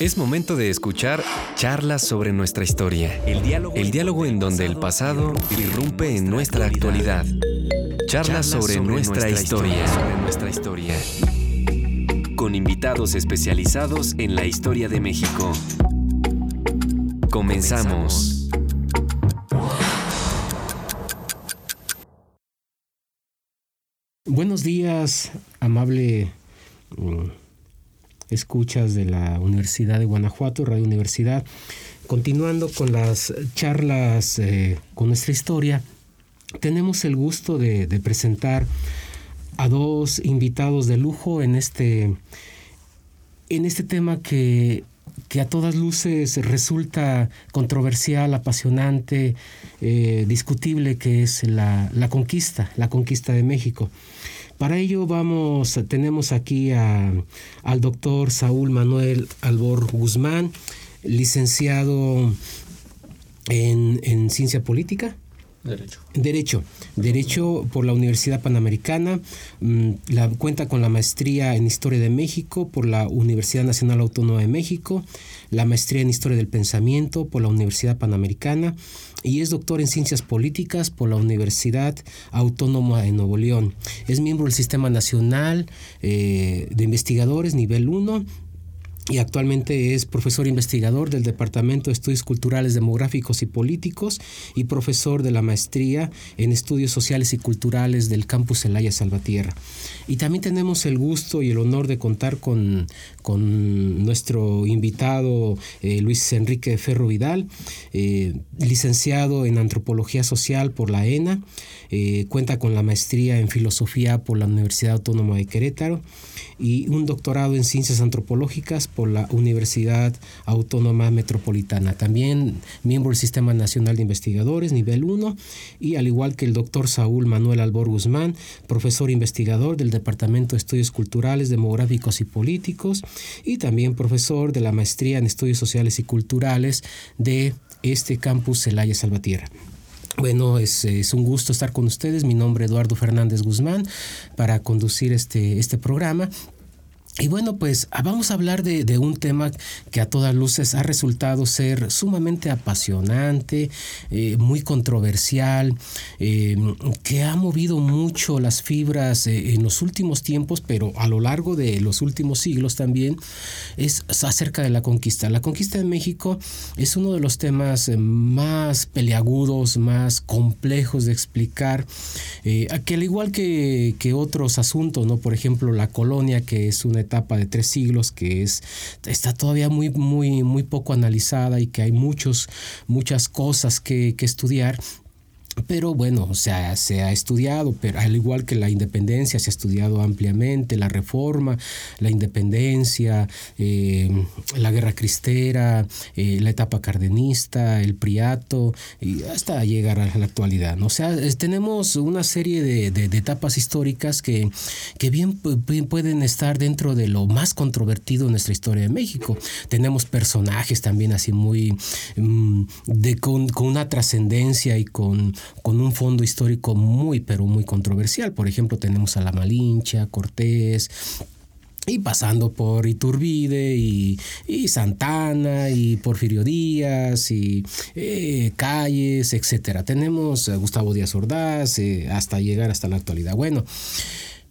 Es momento de escuchar charlas sobre nuestra historia. El diálogo, en donde el pasado irrumpe en nuestra actualidad. Charlas sobre nuestra historia. nuestra historia. Con invitados especializados en la historia de México. Comenzamos. Buenos días, amable mm, escuchas de la Universidad de Guanajuato, Radio Universidad. Continuando con las charlas eh, con nuestra historia, tenemos el gusto de, presentar a dos invitados de lujo en este, en este tema que, a todas luces resulta controversial, apasionante, eh, discutible, que es la, la conquista, la conquista de México. Para ello vamos, tenemos aquí al doctor Saúl Manuel Albor Guzmán, licenciado en, en ciencia política. Derecho. Derecho. Derecho por la Universidad Panamericana. Mm, la, cuenta con la maestría en Historia de México por la Universidad Nacional Autónoma de México. La maestría en Historia del Pensamiento por la Universidad Panamericana y es doctor en Ciencias Políticas por la Universidad Autónoma de Nuevo León. Es miembro del Sistema Nacional eh, de Investigadores Nivel 1 y actualmente es profesor investigador del Departamento de Estudios Culturales Demográficos y Políticos y profesor de la maestría en Estudios Sociales y Culturales del Campus Elaya Salvatierra. Y también tenemos el gusto y el honor de contar con, con nuestro invitado eh, Luis Enrique Ferro Vidal, eh, licenciado en Antropología Social por la ENA, eh, cuenta con la maestría en Filosofía por la Universidad Autónoma de Querétaro y un doctorado en Ciencias Antropológicas por la Universidad Autónoma Metropolitana. También miembro del Sistema Nacional de Investigadores, nivel 1, y al igual que el doctor Saúl Manuel Albor Guzmán, profesor investigador del Departamento de Estudios Culturales, Demográficos y Políticos, y también profesor de la maestría en Estudios Sociales y Culturales de este campus Celaya Salvatierra. Bueno, es, un gusto estar con ustedes. Mi nombre es Eduardo Fernández Guzmán para conducir este, este programa. Y bueno, pues ah, vamos a hablar de, un tema que a todas luces ha resultado ser sumamente apasionante, eh, muy controversial, eh, que ha movido mucho las fibras eh, en los últimos tiempos, pero a lo largo de los últimos siglos también, es acerca de la conquista. La conquista de México es uno de los temas más peleagudos, más complejos de explicar, que al igual que, que otros asuntos, ¿no? Por ejemplo, la colonia, que es una etapa de tres siglos que es, está todavía muy, muy, muy poco analizada y que hay muchos, muchas cosas que, que estudiar pero bueno, o sea, se ha estudiado, pero al igual que la independencia, se ha estudiado ampliamente, la reforma, la independencia, eh, la guerra cristera, eh, la etapa cardenista, el priato, y hasta llegar a la actualidad. ¿no? O sea, tenemos una serie de, de, etapas históricas que, que bien, pueden estar dentro de lo más controvertido en nuestra historia de México. Tenemos personajes también así muy, mm, de, con, con una trascendencia y con con un fondo histórico muy, pero muy controversial. Por ejemplo, tenemos a La Malincha, Cortés, y pasando por Iturbide y, Santana y Porfirio Díaz y eh, Calles, etcétera. Tenemos a Gustavo Díaz Ordaz eh, hasta llegar hasta la actualidad. Bueno,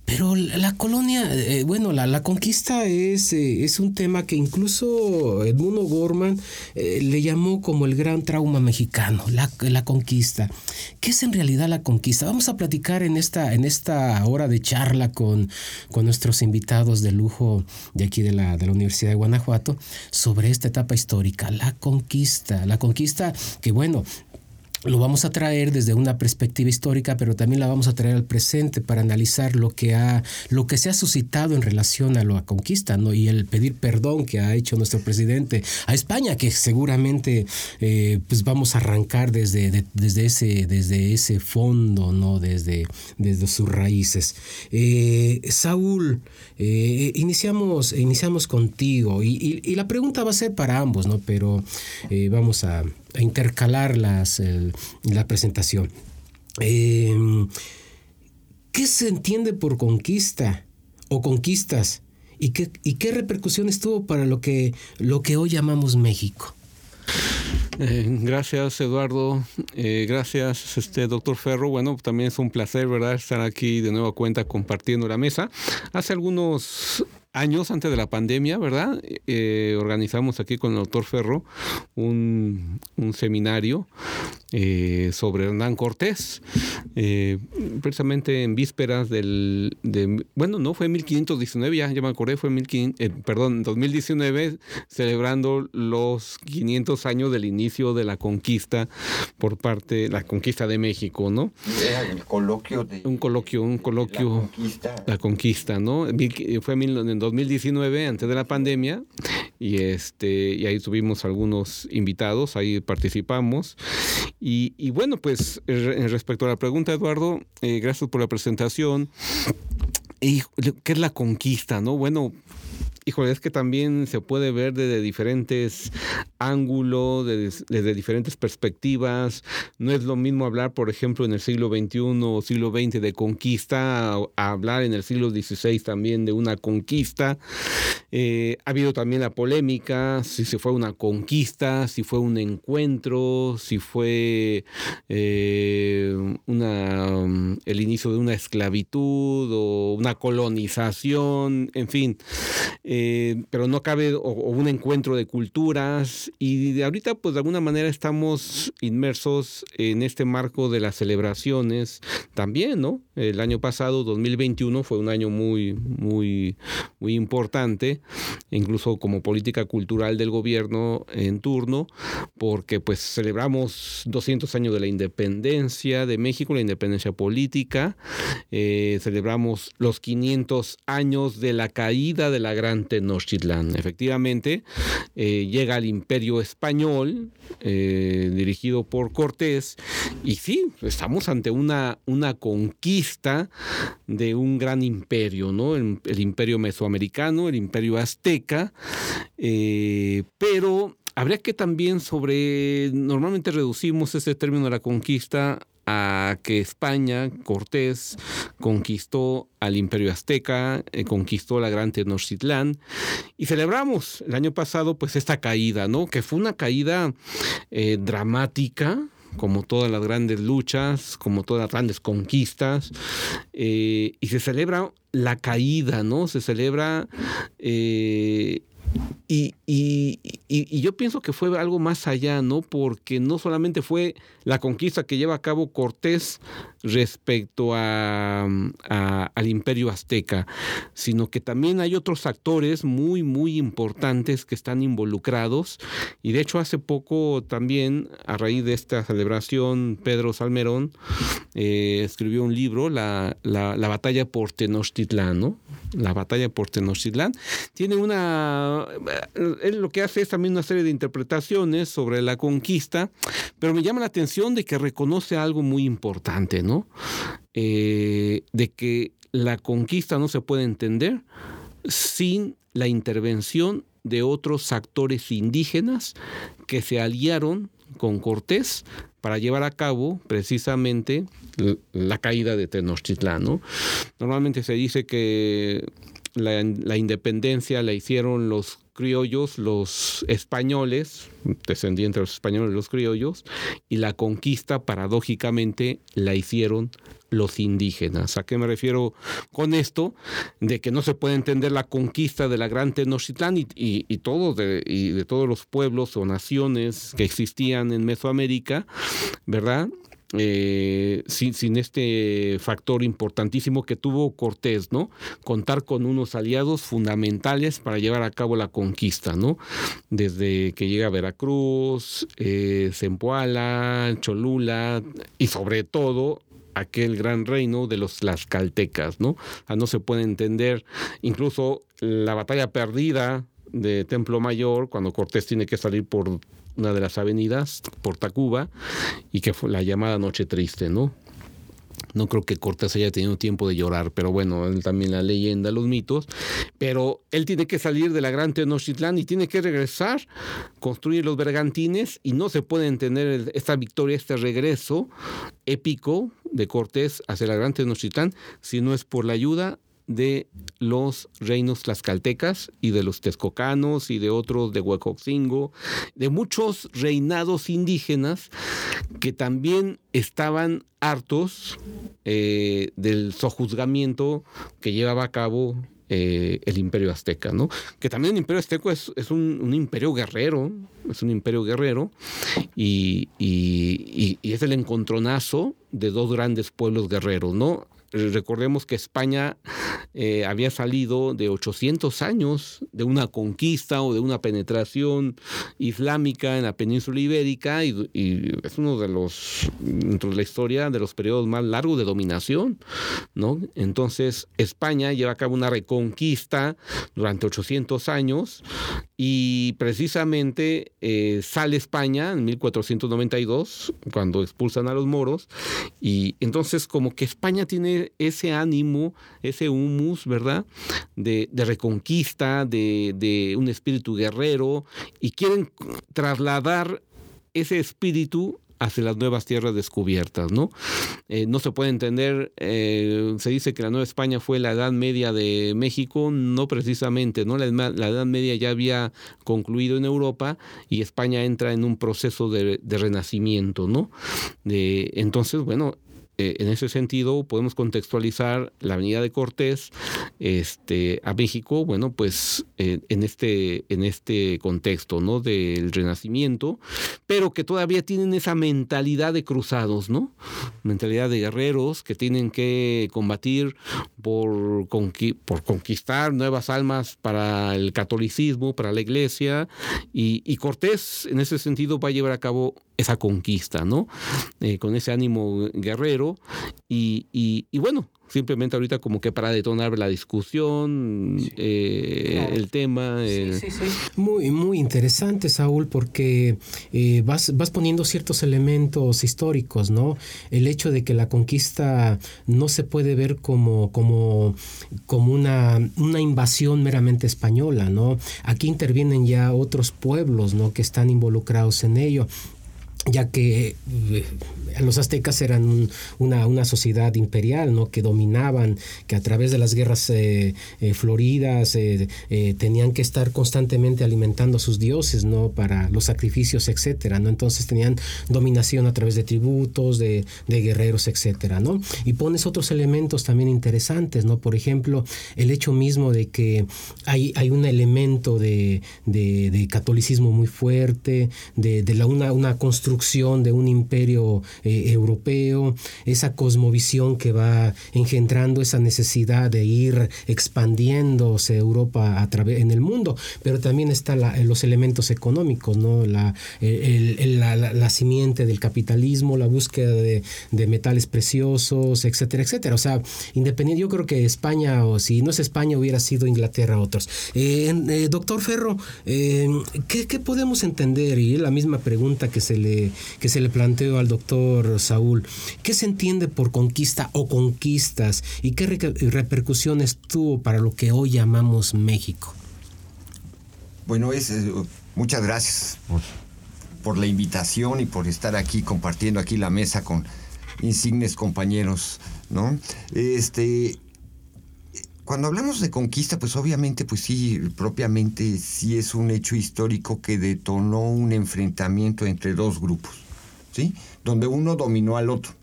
pero la colonia, eh, bueno, la, la conquista es, eh, es, un tema que incluso Edmundo Gorman eh, le llamó como el gran trauma mexicano, la, la, conquista. ¿Qué es en realidad la conquista? Vamos a platicar en esta, en esta hora de charla con, con nuestros invitados de lujo de aquí de la, de la Universidad de Guanajuato sobre esta etapa histórica, la conquista. La conquista que, bueno, lo vamos a traer desde una perspectiva histórica, pero también la vamos a traer al presente para analizar lo que ha, lo que se ha suscitado en relación a la conquista, ¿no? Y el pedir perdón que ha hecho nuestro presidente a España, que seguramente eh, pues vamos a arrancar desde, desde, ese, desde ese fondo, ¿no? Desde, desde sus raíces. Eh, Saúl, eh, iniciamos, iniciamos contigo y, la pregunta va a ser para ambos, ¿no? Pero vamos a a intercalar las, la presentación. Em, ¿Qué se entiende por conquista o conquistas? ¿Y qué, y qué repercusiones tuvo para lo que, lo que hoy llamamos México? Eh, gracias, Eduardo. Eh, gracias, este doctor Ferro. Bueno, también es un placer, ¿verdad?, estar aquí de nueva cuenta compartiendo la mesa. Hace algunos años antes de la pandemia, ¿verdad? Eh, organizamos aquí con el doctor Ferro un, seminario eh, sobre Hernán Cortés, eh, precisamente en vísperas del, de, bueno, no, fue en 1519, ya, ya me acordé, fue en 1500, perdón, 2019, celebrando los 500 años del inicio de la conquista por parte, la conquista de México, ¿no? el coloquio de... Un coloquio, un coloquio. La conquista. La conquista, ¿no? Fue en 2019, antes de la pandemia, y, este, y ahí tuvimos algunos invitados, ahí participamos. Y, bueno, pues respecto a la pregunta, Eduardo, eh, gracias por la presentación. ¿Qué es la conquista? ¿no? Bueno, híjole, es que también se puede ver desde diferentes ángulos, desde, diferentes perspectivas. No es lo mismo hablar, por ejemplo, en el siglo XXI o siglo XX de conquista, hablar en el siglo XVI también de una conquista. Eh, ha habido también la polémica, si se fue una conquista, si fue un encuentro, si fue eh, una, el inicio de una esclavitud o una colonización, en fin. Eh, pero no cabe o, un encuentro de culturas y de ahorita pues de alguna manera estamos inmersos en este marco de las celebraciones también, ¿no? El año pasado, 2021, fue un año muy, muy, muy importante, incluso como política cultural del gobierno en turno, porque pues celebramos 200 años de la independencia de México, la independencia política, eh, celebramos los 500 años de la caída de la Gran Tenochtitlán. Efectivamente, eh, llega al imperio español, eh, dirigido por Cortés, y sí, estamos ante una, una conquista de un gran imperio, ¿no? El, imperio mesoamericano, el imperio azteca, eh, pero habría que también sobre, normalmente reducimos ese término de la conquista a que España, Cortés, conquistó al imperio azteca, eh, conquistó la gran Tenochtitlán y celebramos el año pasado pues esta caída, ¿no? Que fue una caída eh, dramática, como todas las grandes luchas, como todas las grandes conquistas, eh, y se celebra la caída, ¿no? Se celebra eh, y, yo pienso que fue algo más allá, ¿no? Porque no solamente fue la conquista que lleva a cabo Cortés respecto a, al imperio azteca, sino que también hay otros actores muy, muy importantes que están involucrados. Y de hecho hace poco también, a raíz de esta celebración, Pedro Salmerón eh, escribió un libro, la, la, la batalla por Tenochtitlán, ¿no? La batalla por Tenochtitlán. Tiene una él lo que hace es también una serie de interpretaciones sobre la conquista, pero me llama la atención de que reconoce algo muy importante, ¿no? Eh, de que la conquista no se puede entender sin la intervención de otros actores indígenas que se aliaron con Cortés para llevar a cabo precisamente la caída de Tenochtitlán. ¿no? Normalmente se dice que la, independencia la hicieron los criollos, los españoles, descendientes de los españoles, los criollos, y la conquista paradójicamente la hicieron los indígenas. ¿A qué me refiero con esto? De que no se puede entender la conquista de la Gran Tenochtitlán y, y, y de todos los pueblos o naciones que existían en Mesoamérica, ¿verdad? Eh, sin, este factor importantísimo que tuvo Cortés, ¿no? Contar con unos aliados fundamentales para llevar a cabo la conquista, ¿no? Desde que llega a Veracruz, eh, Zempoala, Cholula y sobre todo aquel gran reino de los Tlaxcaltecas, ¿no? no se puede entender incluso la batalla perdida de Templo Mayor cuando Cortés tiene que salir por una de las avenidas por Tacuba y que fue la llamada Noche Triste, ¿no? No creo que Cortés haya tenido tiempo de llorar, pero bueno, también la leyenda, los mitos. Pero él tiene que salir de la gran Tenochtitlán y tiene que regresar, construir los bergantines y no se puede entender esta victoria, este regreso épico de Cortés hacia la gran Tenochtitlán si no es por la ayuda de los reinos tlaxcaltecas y de los texcocanos y de otros de Huecoxingo, de muchos reinados indígenas que también estaban hartos eh, del sojuzgamiento que llevaba a cabo eh, el imperio azteca, ¿no? Que también el imperio azteco es, un, imperio guerrero, es un imperio guerrero y, y, es el encontronazo de dos grandes pueblos guerreros, ¿no? Recordemos que España eh, había salido de 800 años de una conquista o de una penetración islámica en la península ibérica y, es uno de los, dentro de la historia, de los periodos más largos de dominación, ¿no? Entonces, España lleva a cabo una reconquista durante 800 años y precisamente eh, sale España en 1492, cuando expulsan a los moros, y entonces como que España tiene ese ánimo, ese humus, ¿verdad? De, reconquista, de, de un espíritu guerrero, y quieren trasladar ese espíritu hacia las nuevas tierras descubiertas, ¿no? Eh, no se puede entender, eh, se dice que la Nueva España fue la Edad Media de México, no precisamente, ¿no? La, Edad Media ya había concluido en Europa y España entra en un proceso de, renacimiento, ¿no? entonces, bueno, eh, en ese sentido podemos contextualizar la Avenida de Cortés este, a México, bueno, pues eh, en, este, en este contexto, ¿no? Del renacimiento, pero que todavía tienen esa mentalidad de cruzados, ¿no? Mentalidad de guerreros que tienen que combatir por, por conquistar nuevas almas para el catolicismo, para la iglesia, y, y Cortés en ese sentido va a llevar a cabo esa conquista, ¿no? Eh, con ese ánimo guerrero y, y, bueno, simplemente ahorita como que para detonar la discusión, eh, el tema. Sí, sí, sí. Muy, muy interesante, Saúl, porque eh, vas, vas poniendo ciertos elementos históricos, ¿no? El hecho de que la conquista no se puede ver como, como, como una, una invasión meramente española, ¿no? Aquí intervienen ya otros pueblos, ¿no? Que están involucrados en ello ya que eh, los aztecas eran una, una, sociedad imperial, ¿no? que dominaban, que a través de las guerras eh, eh, floridas tenían que estar constantemente alimentando a sus dioses ¿no? para los sacrificios, etcétera, ¿no? Entonces tenían dominación a través de tributos, de, guerreros, etcétera, ¿no? Y pones otros elementos también interesantes, ¿no? Por ejemplo, el hecho mismo de que hay, hay un elemento de, catolicismo muy fuerte, de, la, una, una construcción de un imperio eh, europeo, esa cosmovisión que va engendrando esa necesidad de ir expandiéndose Europa a través en el mundo, pero también están los elementos económicos, ¿no? La, la, simiente del capitalismo, la búsqueda de, metales preciosos, etcétera, etcétera. O sea, independiente, yo creo que España, o si no es España, hubiera sido Inglaterra otros. Eh, eh, doctor Ferro, ¿qué, ¿qué podemos entender? Y la misma pregunta que se le que se le planteó al doctor Saúl. ¿Qué se entiende por conquista o conquistas y qué repercusiones tuvo para lo que hoy llamamos México? Bueno, es, muchas gracias por, la invitación y por estar aquí compartiendo aquí la mesa con insignes compañeros, ¿no? Este, cuando hablamos de conquista, pues obviamente, pues sí, propiamente sí es un hecho histórico que detonó un enfrentamiento entre dos grupos, ¿sí? Donde uno dominó al otro.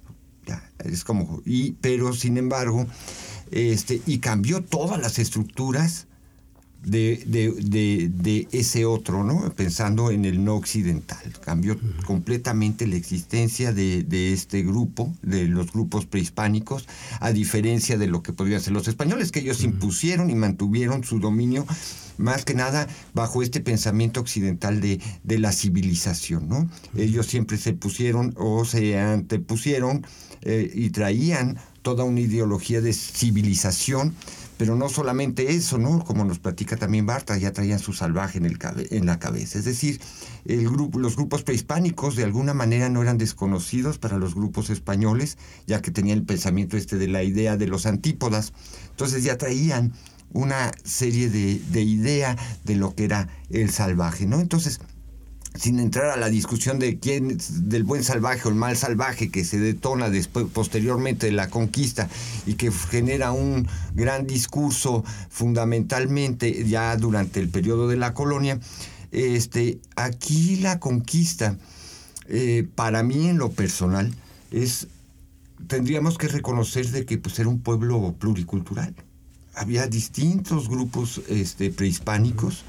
Ya, es como, y, pero sin embargo, este, y cambió todas las estructuras de, de, de, ese otro, ¿no? Pensando en el no occidental. Cambió completamente la existencia de, este grupo, de los grupos prehispánicos, a diferencia de lo que podrían ser los españoles, que ellos impusieron y mantuvieron su dominio más que nada bajo este pensamiento occidental de, de la civilización, ¿no? Ellos siempre se pusieron o se antepusieron eh, y traían toda una ideología de civilización pero no solamente eso, ¿no? Como nos platica también Barta, ya traían su salvaje en, el en la cabeza. Es decir, el grupo, los grupos prehispánicos de alguna manera no eran desconocidos para los grupos españoles, ya que tenían el pensamiento este de la idea de los antípodas. Entonces ya traían una serie de, de idea de lo que era el salvaje, ¿no? Entonces, sin entrar a la discusión de quién del buen salvaje o el mal salvaje que se detona después posteriormente de la conquista y que genera un gran discurso fundamentalmente ya durante el periodo de la colonia. Este aquí la conquista eh, para mí en lo personal es tendríamos que reconocer de que pues era un pueblo pluricultural. Había distintos grupos este, prehispánicos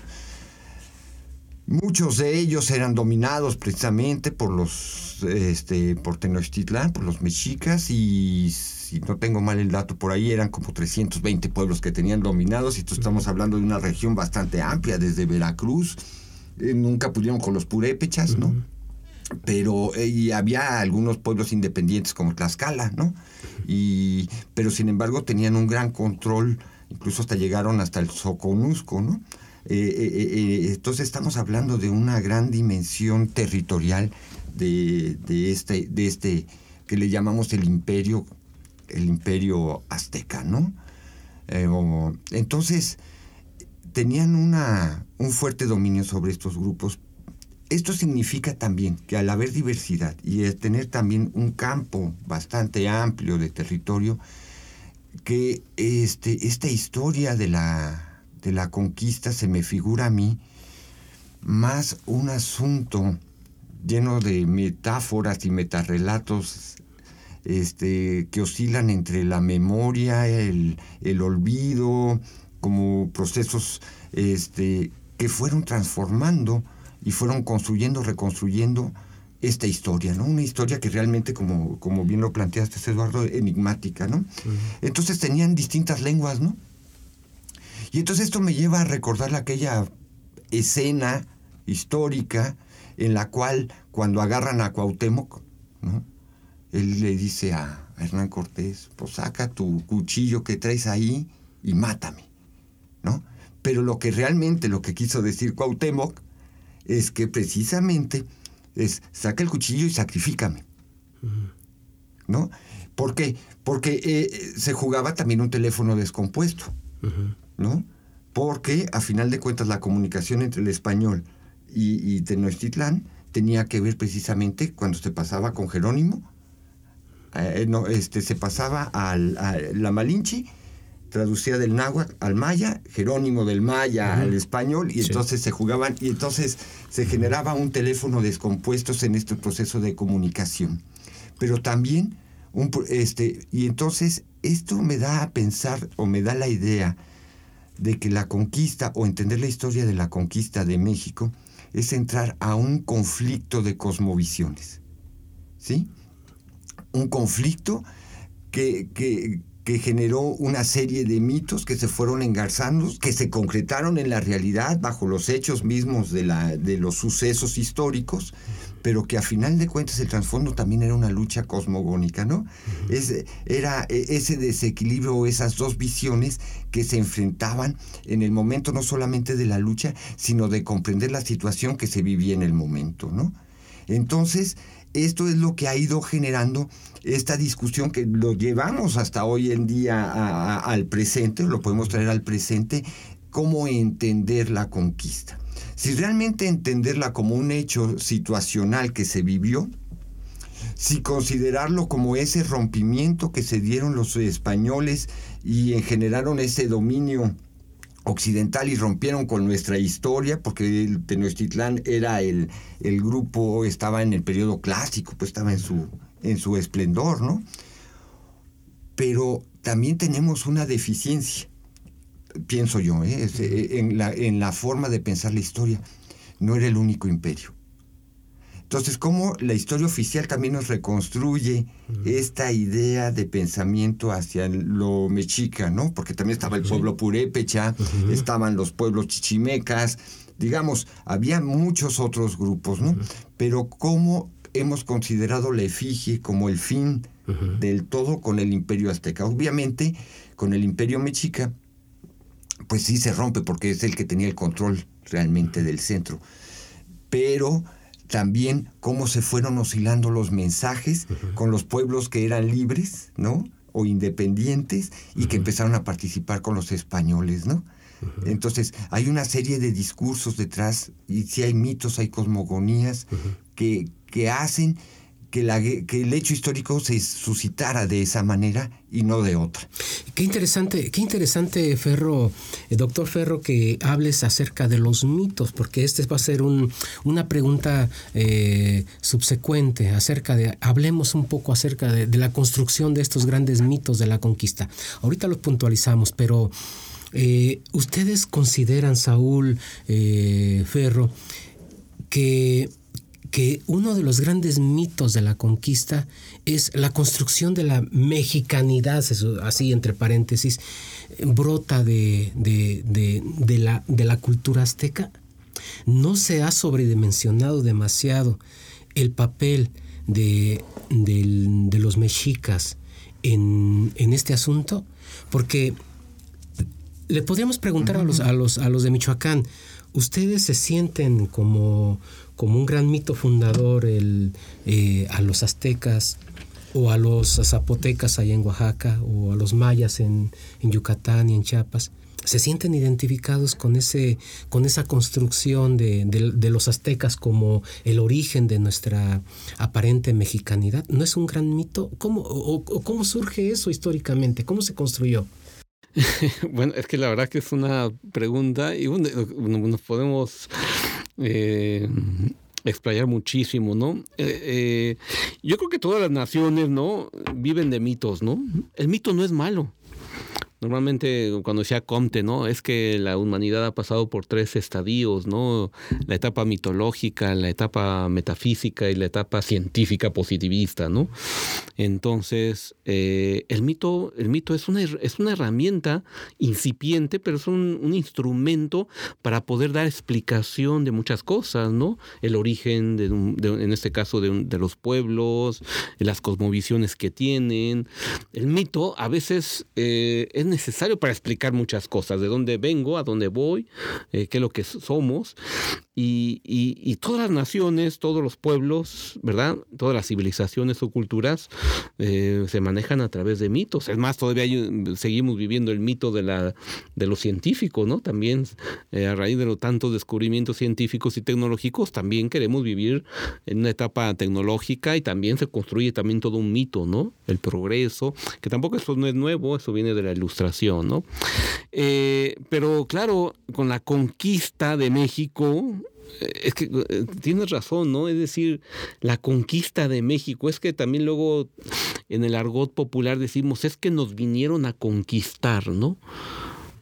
Muchos de ellos eran dominados precisamente por los, este, por Tenochtitlán, por los mexicas, y si no tengo mal el dato por ahí, eran como 320 pueblos que tenían dominados, y esto estamos hablando de una región bastante amplia, desde Veracruz, eh, nunca pudieron con los purépechas, ¿no? Pero eh, y había algunos pueblos independientes como Tlaxcala, ¿no? Y, pero sin embargo tenían un gran control, incluso hasta llegaron hasta el Soconusco, ¿no? Eh, eh, eh, entonces estamos hablando de una gran dimensión territorial de, este, de este que le llamamos el imperio, el imperio azteca, ¿no? entonces, tenían una, un fuerte dominio sobre estos grupos. Esto significa también que al haber diversidad y tener también un campo bastante amplio de territorio, que este, esta historia de la de la conquista se me figura a mí más un asunto lleno de metáforas y metarrelatos este, que oscilan entre la memoria, el, olvido, como procesos este, que fueron transformando y fueron construyendo, reconstruyendo esta historia, ¿no? Una historia que realmente, como, como bien lo planteaste, Eduardo, enigmática, ¿no? Entonces tenían distintas lenguas, ¿no? Y entonces esto me lleva a recordar aquella escena histórica en la cual cuando agarran a Cuauhtémoc, él le dice a Hernán Cortés, pues saca tu cuchillo que traes ahí y mátame, ¿no? Pero lo que realmente, lo que quiso decir Cuauhtémoc, es que precisamente es saca el cuchillo y sacrifícame, ¿no? ¿Por qué? Porque eh, se jugaba también un teléfono descompuesto. ¿No? Porque a final de cuentas la comunicación entre el español y, Tenochtitlán tenía que ver precisamente cuando se pasaba con Jerónimo, eh, no, este, se pasaba al, a la Malinche, traducía del náhuatl al maya, Jerónimo del maya al español, y entonces se jugaban, y entonces se generaba un teléfono descompuesto en este proceso de comunicación. Pero también, un, este, y entonces esto me da a pensar, o me da la idea, de que la conquista o entender la historia de la conquista de México es entrar a un conflicto de cosmovisiones. ¿Sí? Un conflicto que, que, que generó una serie de mitos que se fueron engarzando, que se concretaron en la realidad bajo los hechos mismos de, la, de los sucesos históricos, pero que a final de cuentas el trasfondo también era una lucha cosmogónica, ¿no? era e, ese desequilibrio, esas dos visiones que se enfrentaban en el momento no solamente de la lucha, sino de comprender la situación que se vivía en el momento, ¿no? Entonces, esto es lo que ha ido generando esta discusión que lo llevamos hasta hoy en día al presente, lo podemos traer al presente, cómo entender la conquista. Si realmente entenderla como un hecho situacional que se vivió, si considerarlo como ese rompimiento que se dieron los españoles y generaron ese dominio occidental y rompieron con nuestra historia, porque el Tenochtitlán era el, el grupo, estaba en el periodo clásico, pues estaba en su, en su esplendor, ¿no? Pero también tenemos una deficiencia, pienso yo, ¿eh? Eh, en, la, en la forma de pensar la historia. No era el único imperio. Entonces, ¿cómo la historia oficial también nos reconstruye esta idea de pensamiento hacia lo mexica, ¿no? Porque también estaba el pueblo purépecha, estaban los pueblos chichimecas, digamos, había muchos otros grupos, ¿no? Pero cómo hemos considerado la efigie como el fin del todo con el imperio azteca. Obviamente, con el imperio mexica, pues sí se rompe porque es el que tenía el control realmente del centro. Pero también cómo se fueron oscilando los mensajes con los pueblos que eran libres, ¿no? O independientes y que empezaron a participar con los españoles, ¿no? Entonces, hay una serie de discursos detrás, y si hay mitos, hay cosmogonías que, que hacen que, la, que, el hecho histórico se suscitara de esa manera y no de otra. Qué interesante, qué interesante, Ferro, eh, doctor Ferro, que hables acerca de los mitos, porque este va a ser un, una pregunta eh, subsecuente acerca de, hablemos un poco acerca de, la construcción de estos grandes mitos de la conquista. Ahorita los puntualizamos, pero eh, ustedes consideran, Saúl Ferro, que que uno de los grandes mitos de la conquista es la construcción de la mexicanidad, así entre paréntesis, brota de, la, de la cultura azteca. No se ha sobredimensionado demasiado el papel de, los mexicas en, este asunto, porque le podríamos preguntar a los, a, los, a los de Michoacán, ¿ustedes se sienten como como un gran mito fundador el, eh, a los aztecas o a los zapotecas allá en Oaxaca o a los mayas en, Yucatán y en Chiapas. Se sienten identificados con, ese, con esa construcción de, los aztecas como el origen de nuestra aparente mexicanidad. ¿No es un gran mito? ¿Cómo, o, ¿Cómo surge eso históricamente? ¿Cómo se construyó? bueno, es que la verdad que es una pregunta y bueno, nos podemos eh, explayar muchísimo, ¿no? Eh, eh, yo creo que todas las naciones, ¿no? Viven de mitos, ¿no? El mito no es malo. Normalmente cuando decía Comte, ¿no? Es que la humanidad ha pasado por tres estadios, ¿no? La etapa mitológica, la etapa metafísica y la etapa científica positivista, ¿no? Entonces, eh, el mito, el mito es una, es una herramienta incipiente, pero es un, instrumento para poder dar explicación de muchas cosas, ¿no? El origen, de, en este caso, de, de los pueblos, las cosmovisiones que tienen. El mito a veces eh, es necesario para explicar muchas cosas, de dónde vengo, a dónde voy, eh, qué es lo que somos. Y, todas las naciones, todos los pueblos, ¿verdad? Todas las civilizaciones o culturas eh, se manejan a través de mitos. Es más, todavía seguimos viviendo el mito de, la, de lo científico, ¿no? También eh, a raíz de los tantos descubrimientos científicos y tecnológicos, también queremos vivir en una etapa tecnológica y también se construye también todo un mito, ¿no? El progreso, que tampoco eso no es nuevo, eso viene de la ¿no? Eh, pero claro, con la conquista de México, es que eh, tienes razón, ¿no? Es decir, la conquista de México, es que también luego en el argot popular decimos, es que nos vinieron a conquistar, ¿no?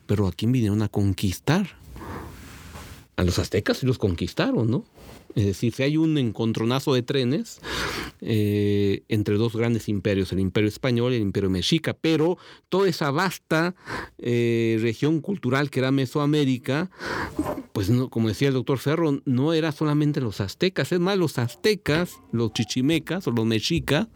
Pero ¿a quién vinieron a conquistar? A los aztecas y los conquistaron, ¿no? Es decir, si hay un encontronazo de trenes eh, entre dos grandes imperios, el imperio español y el imperio mexica, pero toda esa vasta eh, región cultural que era Mesoamérica, pues no, como decía el doctor Ferro, no era solamente los aztecas, es más, los aztecas, los chichimecas o los mexicas,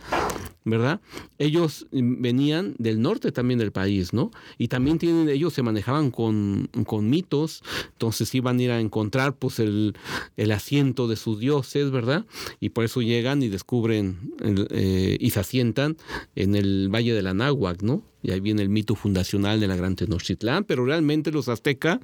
¿verdad? Ellos venían del norte también del país, ¿no? Y también tienen, ellos se manejaban con, con mitos, entonces iban a ir a encontrar pues el, el, asiento de sus dioses, ¿verdad? Y por eso llegan y descubren eh, y se asientan en el Valle de la Náhuac, ¿no? Y ahí viene el mito fundacional de la Gran Tenochtitlán, pero realmente los aztecas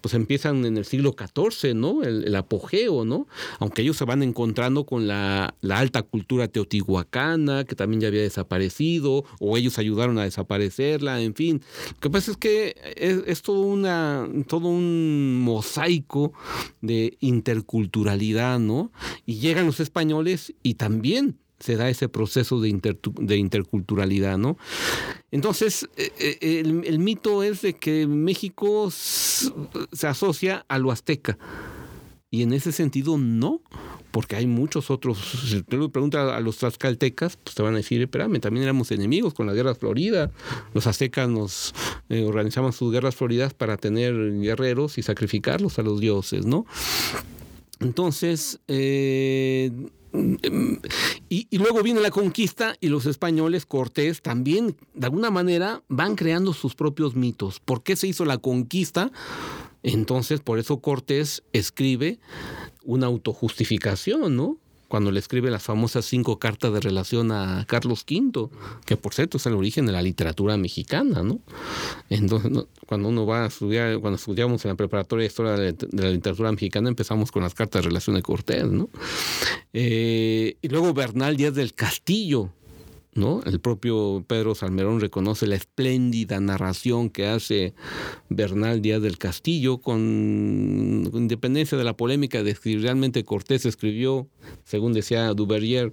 pues empiezan en el siglo XIV, ¿no? El, apogeo, ¿no? Aunque ellos se van encontrando con la, alta cultura teotihuacana, que también ya había desaparecido, o ellos ayudaron a desaparecerla, en fin. Lo que pasa es que es, todo, una, todo un mosaico de interculturalidad, ¿no? Y llegan los españoles y también se da ese proceso de, de interculturalidad, ¿no? Entonces, eh, eh, el, mito es de que México se asocia a lo azteca. Y en ese sentido, no, porque hay muchos otros. Si te lo preguntas a los tlaxcaltecas, pues te van a decir, espérame, también éramos enemigos con las guerras floridas. Los aztecas nos eh, organizaban sus guerras floridas para tener guerreros y sacrificarlos a los dioses, ¿no? Entonces, eh, y, luego viene la conquista y los españoles, Cortés, también de alguna manera van creando sus propios mitos. ¿Por qué se hizo la conquista? Entonces, por eso Cortés escribe una autojustificación, ¿no? Cuando le escribe las famosas cinco cartas de relación a Carlos V, que por cierto es el origen de la literatura mexicana, ¿no? Entonces, cuando uno va a estudiar, cuando estudiamos en la preparatoria de historia de la literatura mexicana, empezamos con las cartas de relación de Cortés, ¿no? Eh, y luego Bernal Díaz del Castillo, El propio Pedro Salmerón reconoce la espléndida narración que hace Bernal Díaz del Castillo con independencia de la polémica de si realmente Cortés escribió, según decía Duvergier,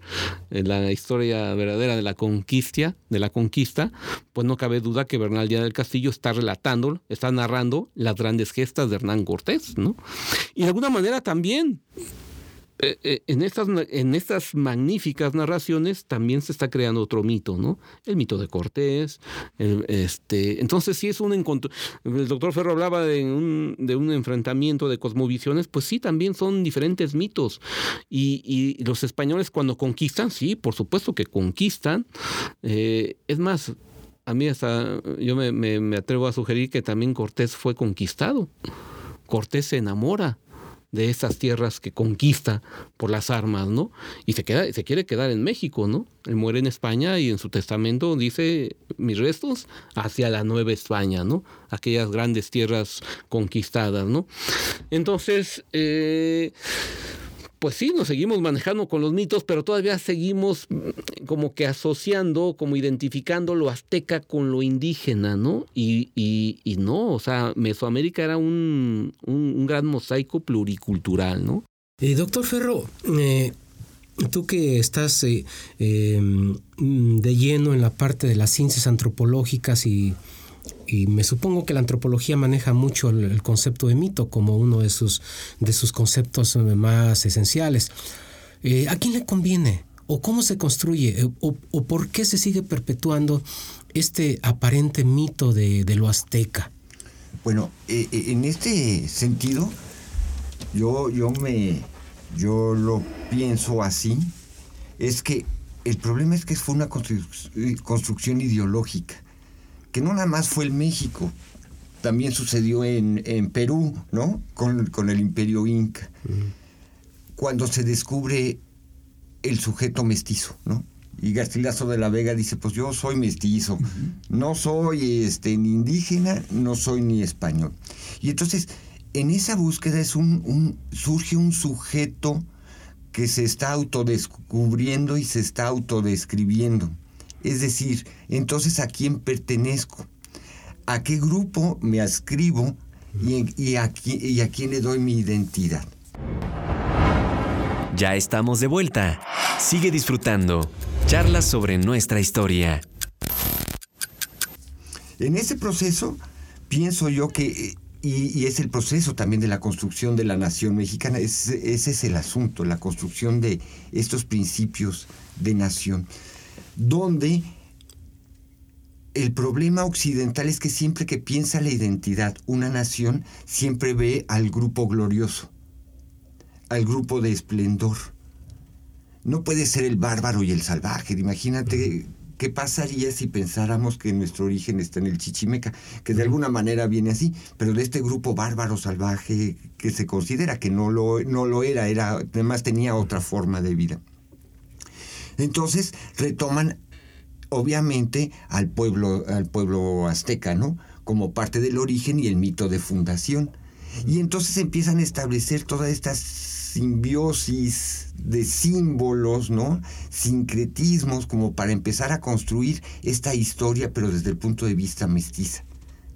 la historia verdadera de la conquista, de la conquista, pues no cabe duda que Bernal Díaz del Castillo está relatando, está narrando las grandes gestas de Hernán Cortés, ¿no? Y de alguna manera también eh, eh, en, estas, en estas magníficas narraciones también se está creando otro mito, ¿no? El mito de Cortés. este, entonces, si es un encontro. El doctor Ferro hablaba de un, de un enfrentamiento de cosmovisiones, pues sí, también son diferentes mitos. Y, y los españoles, cuando conquistan, sí, por supuesto que conquistan. Eh, es más, a mí hasta yo me, me atrevo a sugerir que también Cortés fue conquistado. Cortés se enamora de esas tierras que conquista por las armas, ¿no? Y se queda, se quiere quedar en México, ¿no? Él muere en España y en su testamento dice mis restos hacia la Nueva España, ¿no? Aquellas grandes tierras conquistadas, ¿no? Entonces, eh, pues sí, nos seguimos manejando con los mitos, pero todavía seguimos mm, como que asociando, como identificando lo azteca con lo indígena, ¿no? Y, y, no, o sea, Mesoamérica era un, un, gran mosaico pluricultural, ¿no? Eh, doctor Ferro, eh, tú que estás eh, em, de lleno en la parte de las ciencias antropológicas y y me supongo que la antropología maneja mucho el, concepto de mito como uno de sus, de sus conceptos eh, más esenciales. Eh, ¿A quién le conviene? ¿O cómo se construye? Eh, ¿O, por qué se sigue perpetuando este aparente mito de, lo azteca? Bueno, en este sentido, yo, yo, me, yo lo pienso así, es que el problema es que fue una construcción ideológica que no nada más fue el México, también sucedió en, Perú, ¿no? Con, el imperio inca. Cuando se descubre el sujeto mestizo, ¿no? Y Garcilaso de la Vega dice, pues yo soy mestizo, no soy este, ni indígena, no soy ni español. Y entonces, en esa búsqueda es un, surge un sujeto que se está autodescubriendo y se está autodescribiendo. Es decir, entonces a quién pertenezco, a qué grupo me ascribo y, a, y a quién le doy mi identidad. Ya estamos de vuelta. Sigue disfrutando. Charlas sobre nuestra historia. En ese proceso, pienso yo que, y, es el proceso también de la construcción de la nación mexicana, ese es el asunto, la construcción de estos principios de nación donde el problema occidental es que siempre que piensa la identidad, una nación siempre ve al grupo glorioso, al grupo de esplendor. No puede ser el bárbaro y el salvaje. Imagínate qué pasaría si pensáramos que nuestro origen está en el chichimeca, que de alguna manera viene así, pero de este grupo bárbaro salvaje que se considera que no lo, no lo era, era, además tenía otra forma de vida. Entonces retoman obviamente al pueblo, al pueblo azteca, ¿no? Como parte del origen y el mito de fundación. Y entonces empiezan a establecer toda esta simbiosis de símbolos, ¿no? Sincretismos, como para empezar a construir esta historia, pero desde el punto de vista mestiza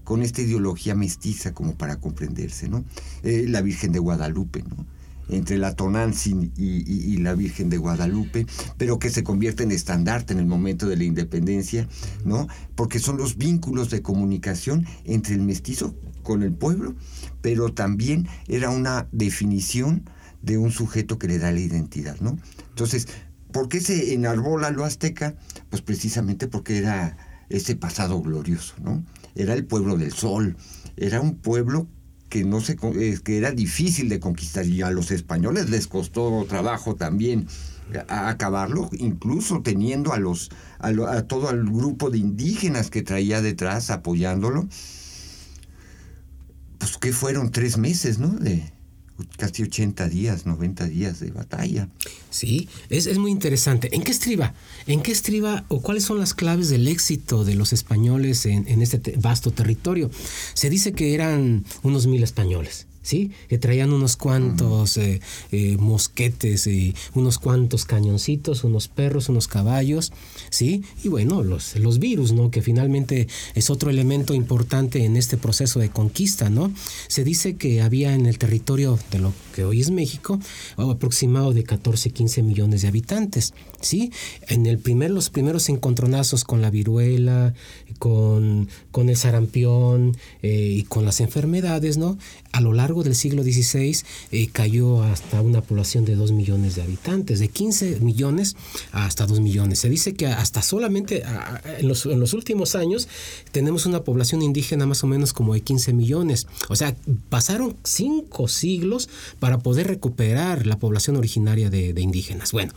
con esta ideología mestiza como para comprenderse, ¿no? Eh, la Virgen de Guadalupe, ¿no? Entre la Tonantzin y, la Virgen de Guadalupe, pero que se convierte en estandarte en el momento de la independencia, ¿no? Porque son los vínculos de comunicación entre el mestizo con el pueblo, pero también era una definición de un sujeto que le da la identidad, ¿no? Entonces, ¿por qué se enarbola lo azteca? Pues precisamente porque era ese pasado glorioso, ¿no? Era el pueblo del sol, era un pueblo que, no se, que era difícil de conquistar y a los españoles les costó trabajo también acabarlo, incluso teniendo a, los, a, todo el grupo de indígenas que traía detrás apoyándolo. Pues que fueron tres meses, ¿no? De casi 80 días, 90 días de batalla. Sí, es, es, muy interesante. ¿En qué estriba? ¿En qué estriba o cuáles son las claves del éxito de los españoles en, en este vasto territorio? Se dice que eran unos mil españoles. ¿Sí? Que traían unos cuantos eh, eh, mosquetes y unos cuantos cañoncitos, unos perros, unos caballos, ¿sí? Y bueno, los, los virus, ¿no? Que finalmente es otro elemento importante en este proceso de conquista, ¿no? Se dice que había en el territorio de lo que hoy es México aproximado de 14, 15 millones de habitantes, ¿sí? En el primer, los primeros encontronazos con la viruela, con, con el sarampión eh, y con las enfermedades, ¿no? A lo largo del siglo XVI eh, cayó hasta una población de 2 millones de habitantes, de 15 millones hasta 2 millones. Se dice que hasta solamente en los, últimos años tenemos una población indígena más o menos como de 15 millones. O sea, pasaron cinco siglos para poder recuperar la población originaria de, de indígenas. Bueno,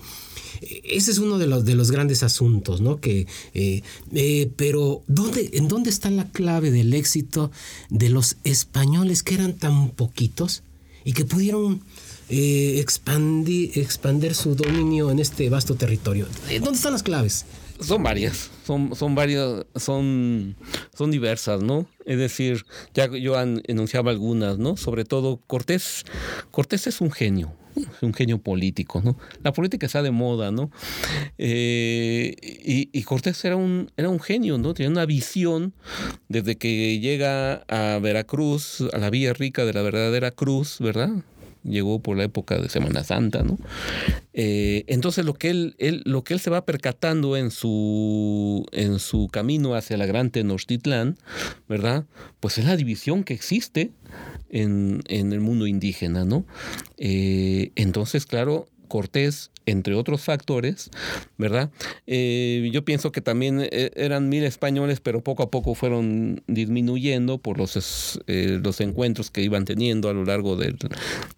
ese es uno de los, de los grandes asuntos, ¿no? Que, eh, eh, pero ¿dónde, ¿en dónde está la clave del éxito de los españoles que eran tan poquitos y que pudieron eh, expandir, expandir su dominio en este vasto territorio? ¿Dónde están las claves? Son varias, son, son varias, son, son diversas, ¿no? Es decir, ya yo enunciaba algunas, ¿no? Sobre todo Cortés. Cortés es un genio, un genio político, ¿no? La política está de moda, ¿no? Eh, y, Cortés era un, era un genio, ¿no? Tenía una visión desde que llega a Veracruz, a la Villa Rica de la verdadera cruz, ¿verdad? Llegó por la época de Semana Santa, ¿no? Eh, entonces lo que él, lo que él se va percatando en su, en su camino hacia la Gran Tenochtitlán, ¿verdad? Pues es la división que existe en, el mundo indígena, ¿no? Eh, entonces, claro, Cortés entre otros factores, ¿verdad? Eh, yo pienso que también eh, eran mil españoles, pero poco a poco fueron disminuyendo por los, eh, los encuentros que iban teniendo a lo largo de,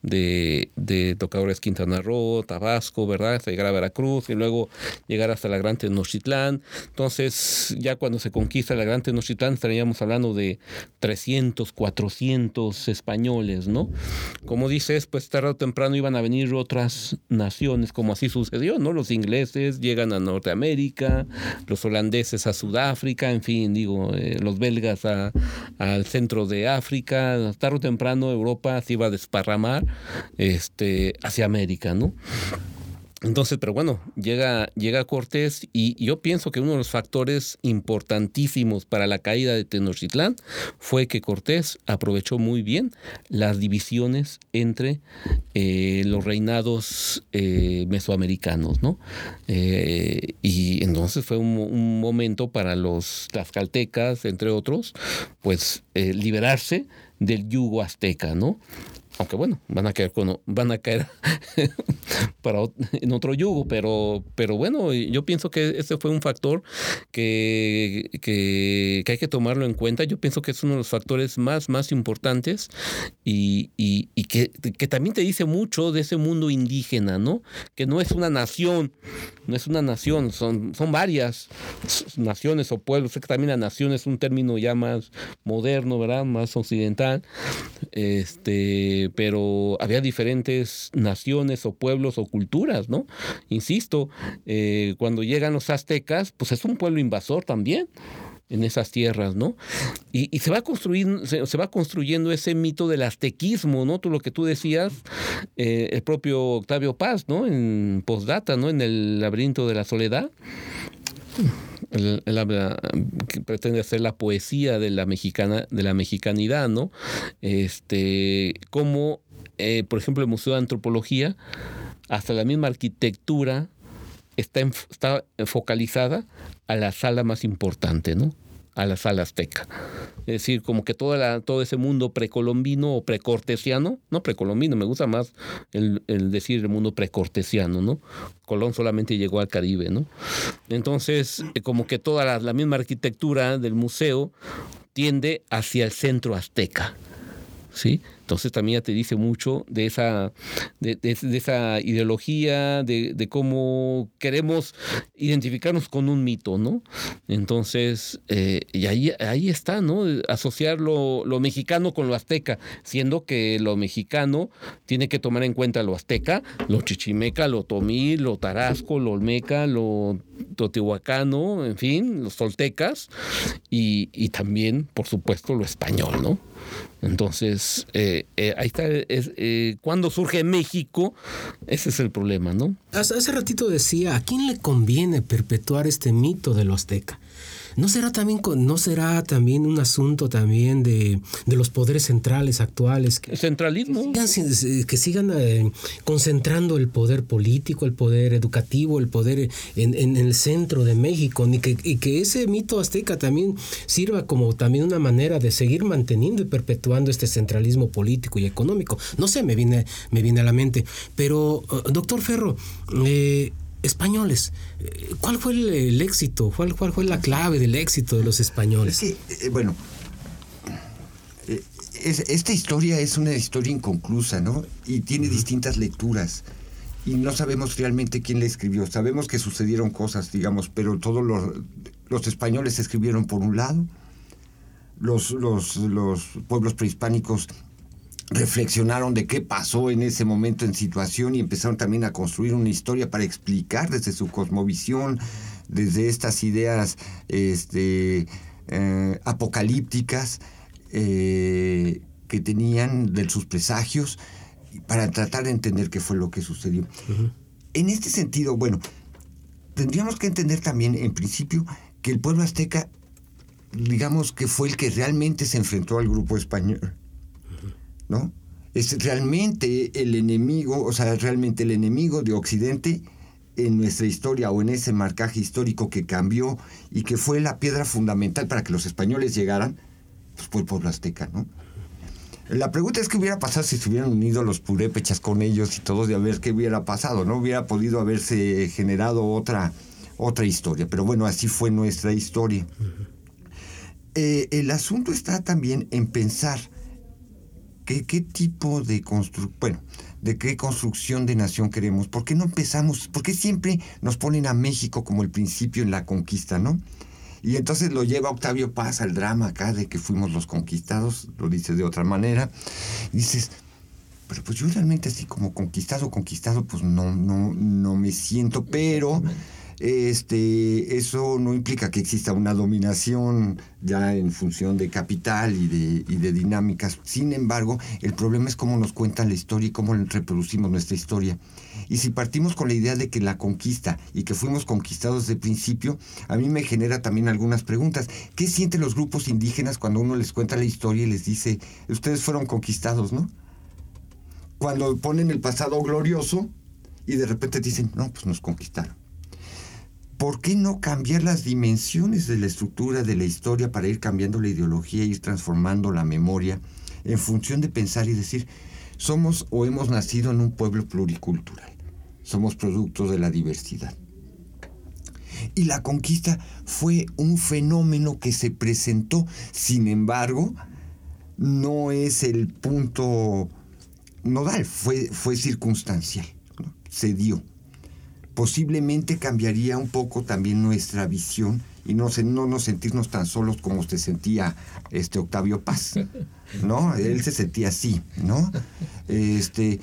de Tocadores Quintana Roo, Tabasco, ¿verdad? Hasta llegar a Veracruz y luego llegar hasta la Gran Tenochtitlán. Entonces, ya cuando se conquista la Gran Tenochtitlán, estaríamos hablando de 300, 400 españoles, ¿no? Como dices, pues tarde o temprano iban a venir otras naciones como así sucedió, ¿no? Los ingleses llegan a Norteamérica, los holandeses a Sudáfrica, en fin, digo, eh, los belgas al centro de África, tarde o temprano Europa se iba a desparramar este, hacia América, ¿no? Entonces, pero bueno, llega, llega Cortés y yo pienso que uno de los factores importantísimos para la caída de Tenochtitlán fue que Cortés aprovechó muy bien las divisiones entre eh, los reinados eh, mesoamericanos, ¿no? Eh, y entonces fue un, un, momento para los tlaxcaltecas, entre otros, pues liberarse del yugo azteca, ¿no? Aunque bueno, van a caer con, van a caer para, en otro yugo, pero, pero bueno, yo pienso que ese fue un factor que, que, hay que tomarlo en cuenta. Yo pienso que es uno de los factores más, más importantes y, y, y que, que, también te dice mucho de ese mundo indígena, ¿no? Que no es una nación, no es una nación, son, son varias naciones o pueblos. Sé que también la nación es un término ya más moderno, ¿verdad? Más occidental. Este pero había diferentes naciones o pueblos o culturas, ¿no? Insisto, eh, cuando llegan los aztecas, pues es un pueblo invasor también en esas tierras, ¿no? Y, se va construyendo, ese mito del aztequismo, ¿no? Tú lo que tú decías, eh, el propio Octavio Paz, ¿no? En postdata, ¿no? En el laberinto de la soledad. Que pretende hacer la poesía de la mexicana, de la mexicanidad, ¿no? Este, como, eh, por ejemplo, el Museo de Antropología, hasta la misma arquitectura está, está focalizada a la sala más importante, ¿no? A la sala azteca. Es decir, como que toda la, todo ese mundo precolombino o precortesiano, no precolombino, me gusta más el, decir el mundo precortesiano, ¿no? Colón solamente llegó al Caribe, ¿no? Entonces, eh, como que toda la, la misma arquitectura del museo tiende hacia el centro azteca. ¿sí? Entonces también ya te dice mucho de esa, de, esa ideología, de, cómo queremos identificarnos con un mito, ¿no? Entonces, eh, y ahí, ahí está, ¿no? Asociar lo, mexicano con lo azteca, siendo que lo mexicano tiene que tomar en cuenta lo azteca, lo chichimeca, lo tomí, lo tarasco, lo olmeca, lo totihuacano, en fin, los toltecas, y, y también, por supuesto, lo español, ¿no? Entonces, eh, eh, ahí está, es, eh, cuando surge México, ese es el problema, ¿no? Hace, hace ratito decía, ¿a quién le conviene perpetuar este mito de lo azteca? ¿No será también, no será también un asunto también de, los poderes centrales actuales? Que, Centralismo. Que sigan, eh, concentrando el poder político, el poder educativo, el poder en, el centro de México y que, y que ese mito azteca también sirva como también una manera de seguir manteniendo y perpetuando este centralismo político y económico. No sé, me viene, me viene a la mente. Pero, eh, doctor Ferro, eh, españoles. Eh, ¿Cuál fue el, éxito? ¿Cuál, ¿Cuál, fue la clave del éxito de los españoles? Sí, eh, bueno, eh, esta historia es una historia inconclusa, ¿no? Y tiene distintas lecturas. Y no sabemos realmente quién la escribió. Sabemos que sucedieron cosas, digamos, pero todos los, los españoles escribieron por un lado, los, los, los pueblos prehispánicos reflexionaron de qué pasó en ese momento en situación y empezaron también a construir una historia para explicar desde su cosmovisión, desde estas ideas este, eh, apocalípticas eh, que tenían de sus presagios, para tratar de entender qué fue lo que sucedió. En este sentido, bueno, tendríamos que entender también, en principio, que el pueblo azteca, digamos que fue el que realmente se enfrentó al grupo español ¿no? Es realmente el enemigo, o sea, realmente el enemigo de Occidente en nuestra historia o en ese marcaje histórico que cambió y que fue la piedra fundamental para que los españoles llegaran, pues fue el pueblo azteca, ¿no? La pregunta es qué hubiera pasado si se hubieran unido los purépechas con ellos y todos de a ver qué hubiera pasado, ¿no? Hubiera podido haberse generado otra, otra historia, pero bueno, así fue nuestra historia. Eh, el asunto está también en pensar ¿Qué, tipo de construcción, bueno, de qué construcción de nación queremos? ¿Por qué no empezamos? ¿Por qué siempre nos ponen a México como el principio en la conquista, no? Y entonces lo lleva Octavio Paz al drama acá de que fuimos los conquistados, lo dice de otra manera. Y dices, pero pues yo realmente así como conquistado, conquistado, pues no, no, no me siento, pero este, eso no implica que exista una dominación ya en función de capital y de, de dinámicas. Sin embargo, el problema es cómo nos cuentan la historia y cómo reproducimos nuestra historia. Y si partimos con la idea de que la conquista y que fuimos conquistados el principio, a mí me genera también algunas preguntas. ¿Qué sienten los grupos indígenas cuando uno les cuenta la historia y les dice, ustedes fueron conquistados, ¿no? Cuando ponen el pasado glorioso y de repente dicen, no, pues nos conquistaron. ¿Por qué no cambiar las dimensiones de la estructura de la historia para ir cambiando la ideología, ir transformando la memoria en función de pensar y decir, somos o hemos nacido en un pueblo pluricultural, somos producto de la diversidad? Y la conquista fue un fenómeno que se presentó, sin embargo, no es el punto nodal, fue, fue circunstancial, se dio posiblemente cambiaría un poco también nuestra visión y no, no nos sentirnos tan solos como se sentía este Octavio Paz, ¿no? Él se sentía así, ¿no? Este,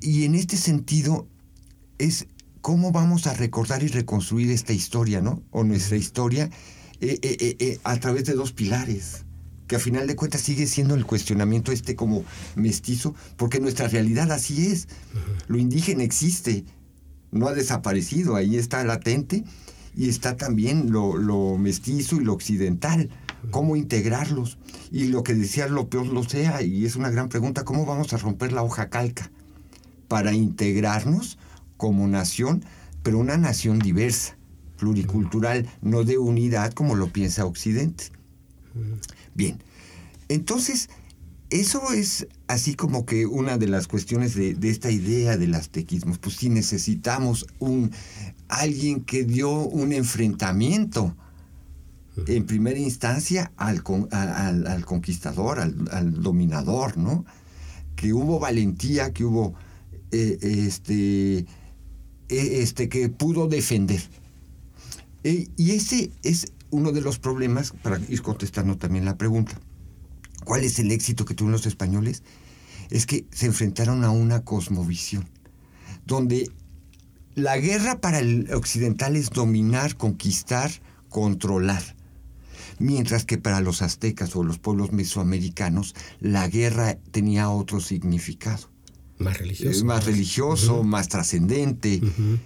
y en este sentido es cómo vamos a recordar y reconstruir esta historia, ¿no? O nuestra historia eh, eh, eh, a través de dos pilares que a final de cuentas sigue siendo el cuestionamiento este como mestizo, porque nuestra realidad así es. Lo indígena existe, no ha desaparecido, ahí está latente y está también lo, mestizo y lo occidental. ¿Cómo integrarlos? Y lo que decía López lo sea, y es una gran pregunta, ¿cómo vamos a romper la hoja calca para integrarnos como nación, pero una nación diversa, pluricultural, no de unidad como lo piensa Occidente? Bien, entonces eso es así como que una de las cuestiones de, esta idea del aztequismo. Pues sí necesitamos un alguien que dio un enfrentamiento en primera instancia al, al, conquistador, al, dominador, ¿no? Que hubo valentía, que hubo eh, este, e, este, que pudo defender. E, y ese es uno de los problemas, para ir contestando también la pregunta. ¿Cuál es el éxito que tuvieron los españoles? Es que se enfrentaron a una cosmovisión, donde la guerra para el occidental es dominar, conquistar, controlar. Mientras que para los aztecas o los pueblos mesoamericanos la guerra tenía otro significado. Más religioso. más religioso, más trascendente.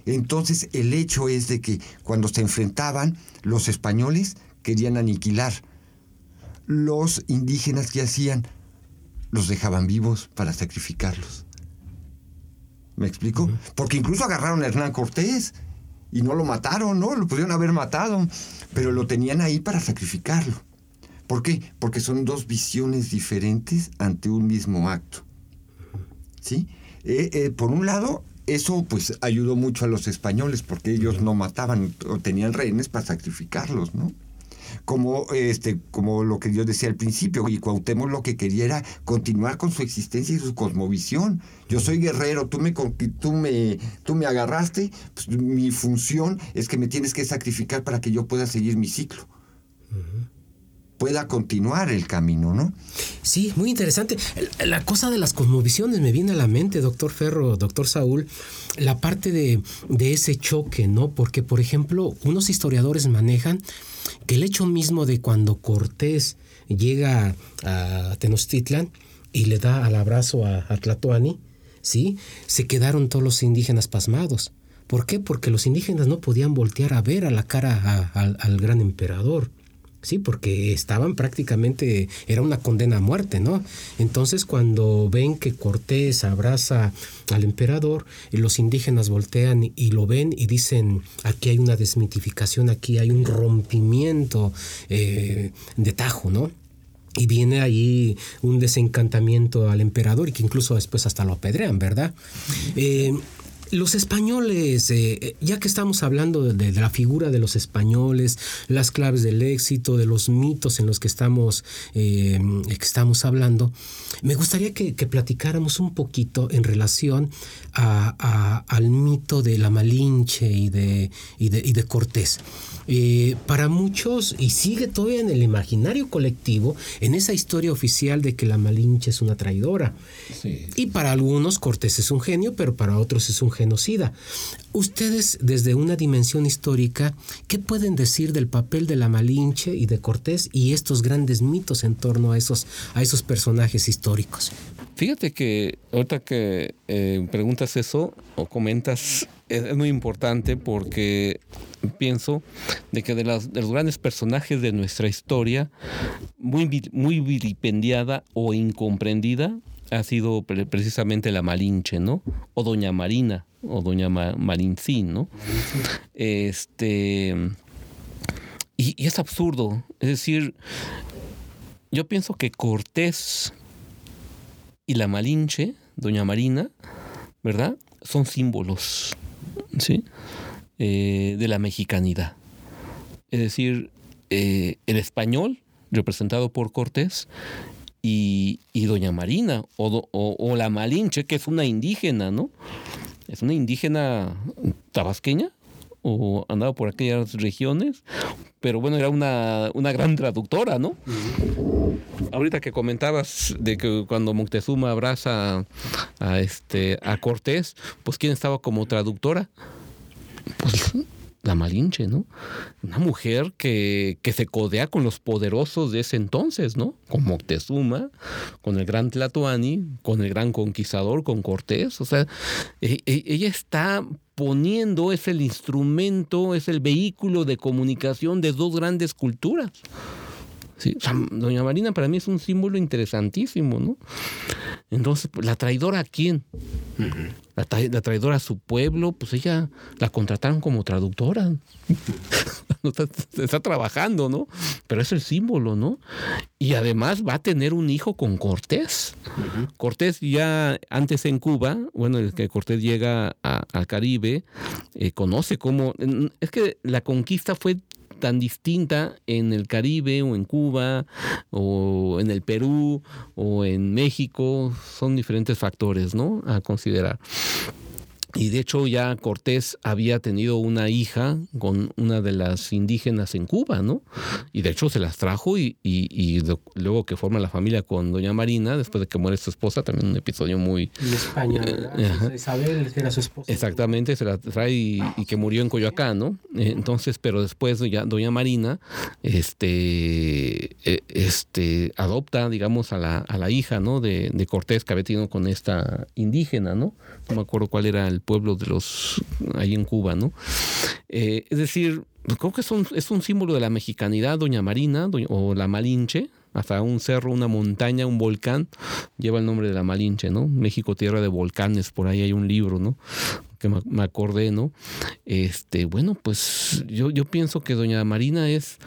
Entonces el hecho es de que cuando se enfrentaban, los españoles querían aniquilar. Los indígenas que hacían, los dejaban vivos para sacrificarlos. ¿Me explico? Porque incluso agarraron a Hernán Cortés y no lo mataron, ¿no? Lo pudieron haber matado, pero lo tenían ahí para sacrificarlo. ¿Por qué? Porque son dos visiones diferentes ante un mismo acto. ¿Sí? Eh, eh, por un lado, eso pues ayudó mucho a los españoles porque ellos no mataban o tenían rehenes para sacrificarlos, ¿no? Como, este, como lo que yo decía al principio, y Cuauhtémoc lo que quería era continuar con su existencia y su cosmovisión. Yo soy guerrero, tú me, tú me, tú me agarraste, pues, mi función es que me tienes que sacrificar para que yo pueda seguir mi ciclo. pueda continuar el camino, ¿no? Sí, muy interesante. La cosa de las cosmovisiones me viene a la mente, doctor Ferro, doctor Saúl, la parte de, de ese choque, ¿no? Porque, por ejemplo, unos historiadores manejan que el hecho mismo de cuando Cortés llega a Tenochtitlan y le da al abrazo a, Tlatoani, ¿sí? se quedaron todos los indígenas pasmados. ¿Por qué? Porque los indígenas no podían voltear a ver a la cara al gran emperador. Sí, porque estaban prácticamente, era una condena a muerte, ¿no? Entonces cuando ven que Cortés abraza al emperador, eh, los indígenas voltean y lo ven y dicen, aquí hay una desmitificación, aquí hay un rompimiento eh, de tajo, ¿no? Y viene ahí un desencantamiento al emperador y que incluso después hasta lo apedrean, ¿verdad? Los españoles, eh, eh, ya que estamos hablando de, la figura de los españoles, las claves del éxito, de los mitos en los que estamos, eh, estamos hablando, me gustaría que, platicáramos un poquito en relación al mito de la Malinche y de, y de Cortés. Eh, para muchos, y sigue todavía en el imaginario colectivo, en esa historia oficial de que la Malinche es una traidora. Y para algunos Cortés es un genio, pero para otros es un Ustedes, desde una dimensión histórica, ¿qué pueden decir del papel de la Malinche y de Cortés y estos grandes mitos en torno a esos, a esos personajes históricos? Fíjate que ahorita que eh, preguntas eso o comentas, es, muy importante porque pienso de que de, de, los grandes personajes de nuestra historia, muy, muy vilipendiada o incomprendida, ha sido precisamente la Malinche, ¿no? O Doña Marina, o Doña Marincín, ¿no? Este. Y, y es absurdo. Es decir, yo pienso que Cortés y la Malinche, Doña Marina, ¿verdad? Son símbolos, ¿sí? Eh, de la mexicanidad. Es decir, eh, el español, representado por Cortés, y, Doña Marina, o, la Malinche, que es una indígena, ¿no? Es una indígena tabasqueña, o andaba por aquellas regiones, pero bueno, era una, una gran traductora, ¿no? Ahorita que comentabas de que cuando Moctezuma abraza a, este, a Cortés, pues ¿quién estaba como traductora? Pues la Malinche, ¿no? Una mujer que, que, se codea con los poderosos de ese entonces, ¿no? Con Moctezuma, con el gran Tlatoani, con el gran conquistador, con Cortés. O sea, e, e, ella está poniendo, es el instrumento, es el vehículo de comunicación de dos grandes culturas. Doña Marina para mí es un símbolo interesantísimo, ¿no? Entonces, pues, ¿la traidora a quién? la, traidora a su pueblo, pues ella la contrataron como traductora. está, trabajando, ¿no? Pero es el símbolo, ¿no? Y además va a tener un hijo con Cortés. Cortés ya antes en Cuba, bueno, el que Cortés llega al Caribe, eh, conoce cómo... Es que la conquista fue tan distinta en el Caribe o en Cuba o en el Perú o en México, son diferentes factores, ¿no? A considerar. Y de hecho ya Cortés había tenido una hija con una de las indígenas en Cuba, ¿no? Y de hecho se las trajo y, y, luego que forma la familia con Doña Marina, después de que muere su esposa, también un episodio muy... En España, ¿verdad? Isabel era su esposa. Exactamente, se la trae y, que murió en Coyoacán, ¿no? Entonces, pero después Doña, Doña Marina este, este, adopta, digamos, a la, a la hija, ¿no? De, de Cortés que había tenido con esta indígena, ¿no? No me acuerdo cuál era el pueblo de los ahí en Cuba, ¿no? Eh, es decir, creo que es un, es un símbolo de la mexicanidad, Doña Marina, o la Malinche, hasta un cerro, una montaña, un volcán, lleva el nombre de la Malinche, ¿no? México, tierra de volcanes, por ahí hay un libro, ¿no? Que me, acordé, ¿no? Este, bueno, pues yo, yo pienso que Doña Marina es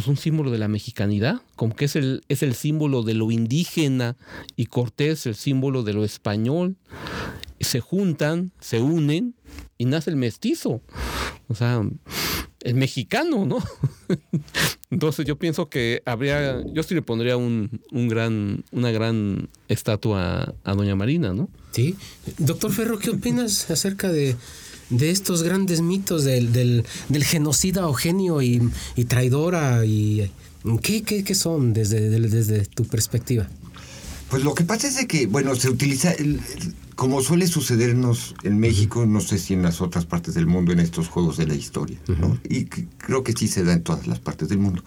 pues un símbolo de la mexicanidad, como que es el, es el símbolo de lo indígena y Cortés el símbolo de lo español. Se juntan, se unen y nace el mestizo. O sea, el mexicano, ¿no? Entonces yo pienso que habría, yo sí le pondría un, un gran, una gran estatua a Doña Marina, ¿no? Sí. Doctor Ferro, ¿qué opinas acerca de de estos grandes mitos del, del, del genocida o genio y, traidora y ¿qué, qué, son desde, desde tu perspectiva? Pues lo que pasa es que, bueno, se utiliza, como suele sucedernos en México, no sé si en las otras partes del mundo, en estos juegos de la historia, ¿no? Y creo que sí se da en todas las partes del mundo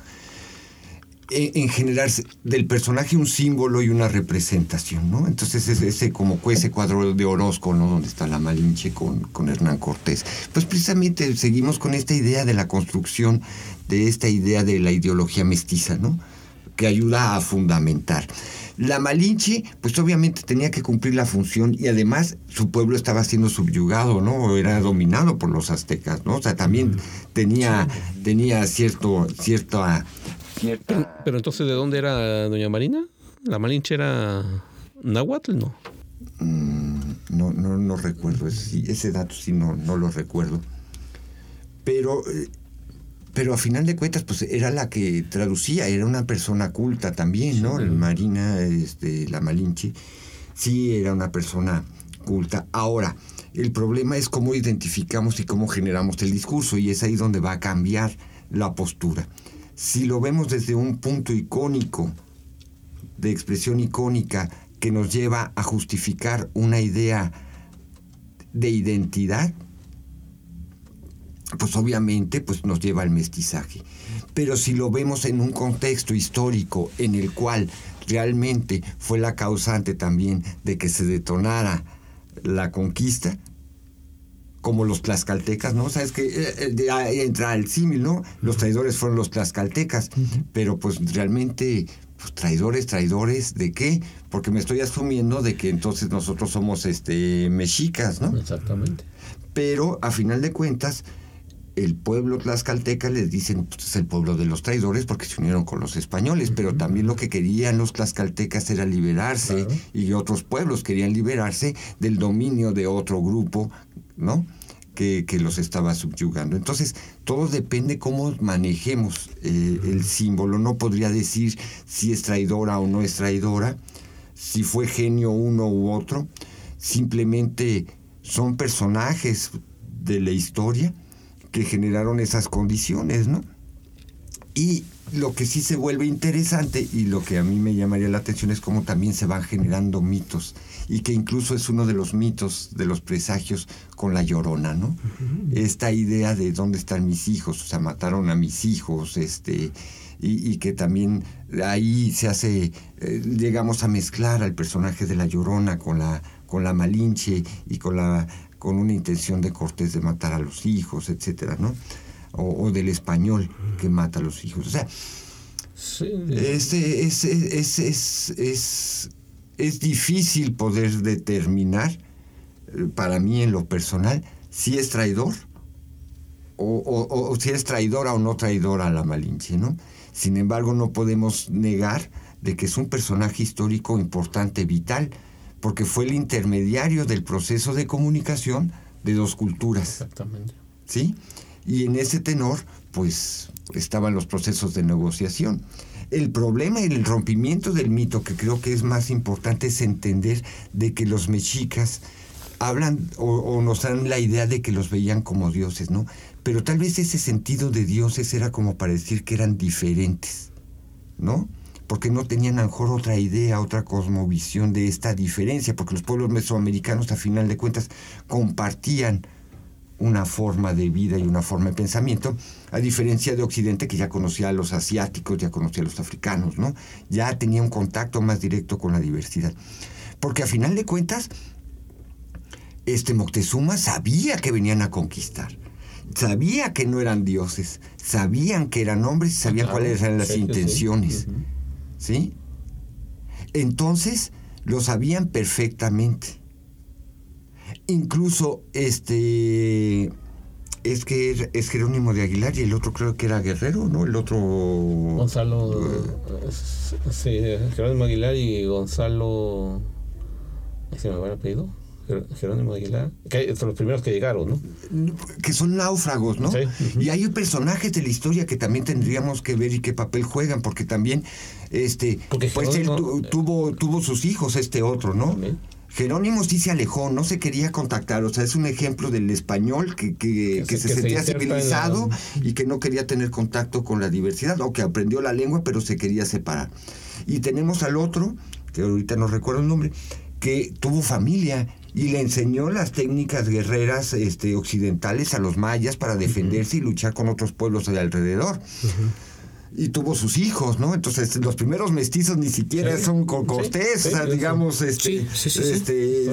en generar del personaje un símbolo y una representación, ¿no? Entonces ese, ese como ese cuadro de Orozco, ¿no? Donde está la Malinche con, con Hernán Cortés. Pues precisamente seguimos con esta idea de la construcción de esta idea de la ideología mestiza, ¿no? Que ayuda a fundamentar. La Malinche, pues obviamente tenía que cumplir la función y además su pueblo estaba siendo subyugado, ¿no? Era dominado por los aztecas, ¿no? O sea, también tenía, tenía cierto, cierta pero, entonces, ¿de dónde era Doña Marina? ¿La Malinche era náhuatl, no? Mm, no, no, no recuerdo. Ese, ese dato sí no, no lo recuerdo. Pero, eh, pero a final de cuentas, pues era la que traducía, era una persona culta también, ¿no? La Marina, este, la Malinche, sí era una persona culta. Ahora, el problema es cómo identificamos y cómo generamos el discurso, y es ahí donde va a cambiar la postura si lo vemos desde un punto icónico, de expresión icónica, que nos lleva a justificar una idea de identidad, pues obviamente pues nos lleva al mestizaje. Pero si lo vemos en un contexto histórico en el cual realmente fue la causante también de que se detonara la conquista, como los tlaxcaltecas, ¿no? Sabes que eh, eh, entra el símil, ¿no? Los traidores fueron los tlaxcaltecas, pero pues realmente, pues traidores, traidores, ¿de qué? Porque me estoy asumiendo de que entonces nosotros somos este mexicas, ¿no? Exactamente. Pero a final de cuentas, el pueblo tlaxcalteca les dicen, pues es el pueblo de los traidores porque se unieron con los españoles, pero también lo que querían los tlaxcaltecas era liberarse y otros pueblos querían liberarse del dominio de otro grupo ¿no? Que, los estaba subyugando. Entonces, todo depende cómo manejemos eh, el símbolo. No podría decir si es traidora o no es traidora, si fue genio uno u otro. Simplemente son personajes de la historia que generaron esas condiciones, ¿no? Y lo que sí se vuelve interesante y lo que a mí me llamaría la atención es cómo también se van generando mitos y que incluso es uno de los mitos de los presagios con la llorona, ¿no? Esta idea de dónde están mis hijos, o sea, mataron a mis hijos, este, y, que también ahí se hace, eh, llegamos a mezclar al personaje de la llorona con la, con la Malinche y con la con una intención de Cortés de matar a los hijos, etcétera, ¿no? O, del español que mata a los hijos. O sea, es, es, es, es es difícil poder determinar, eh, para mí en lo personal, si es traidor o, si es traidora o no traidora a la Malinche, ¿no? Sin embargo, no podemos negar de que es un personaje histórico importante, vital, porque fue el intermediario del proceso de comunicación de dos culturas. Exactamente. ¿Sí? Y en ese tenor, pues estaban los procesos de negociación. El problema el rompimiento del mito, que creo que es más importante, es entender de que los mexicas hablan o, nos dan la idea de que los veían como dioses, ¿no? Pero tal vez ese sentido de dioses era como para decir que eran diferentes, ¿no? Porque no tenían a lo mejor otra idea, otra cosmovisión de esta diferencia, porque los pueblos mesoamericanos a final de cuentas compartían una forma de vida y una forma de pensamiento, a diferencia de Occidente que ya conocía a los asiáticos, ya conocía a los africanos, ¿no? Ya tenía un contacto más directo con la diversidad. Porque a final de cuentas, este Moctezuma sabía que venían a conquistar. Sabía que no eran dioses, sabían que eran hombres y sabían cuáles eran las intenciones. ¿Sí? Entonces, lo sabían perfectamente. Incluso este es que es Jerónimo de Aguilar y el otro creo que era Guerrero, ¿no? El otro Gonzalo eh, sí, Jerónimo Aguilar y Gonzalo ¿se me va el apellido? Jerónimo Aguilar, que son los primeros que llegaron, ¿no? Que son náufragos, ¿no? Sí. Y hay personajes de la historia que también tendríamos que ver y qué papel juegan, porque también, este, pues él tuvo, tuvo sus hijos, este otro, ¿no? Jerónimo sí se alejó, no se quería contactar, o sea, es un ejemplo del español que, que, se, sentía civilizado y que no quería tener contacto con la diversidad, o que aprendió la lengua pero se quería separar. Y tenemos al otro, que ahorita no recuerdo el nombre, que tuvo familia y le enseñó las técnicas guerreras este, occidentales a los mayas para defenderse y luchar con otros pueblos de alrededor y tuvo sus hijos, ¿no? Entonces los primeros mestizos ni siquiera son con Cortés, o sea, digamos, este, este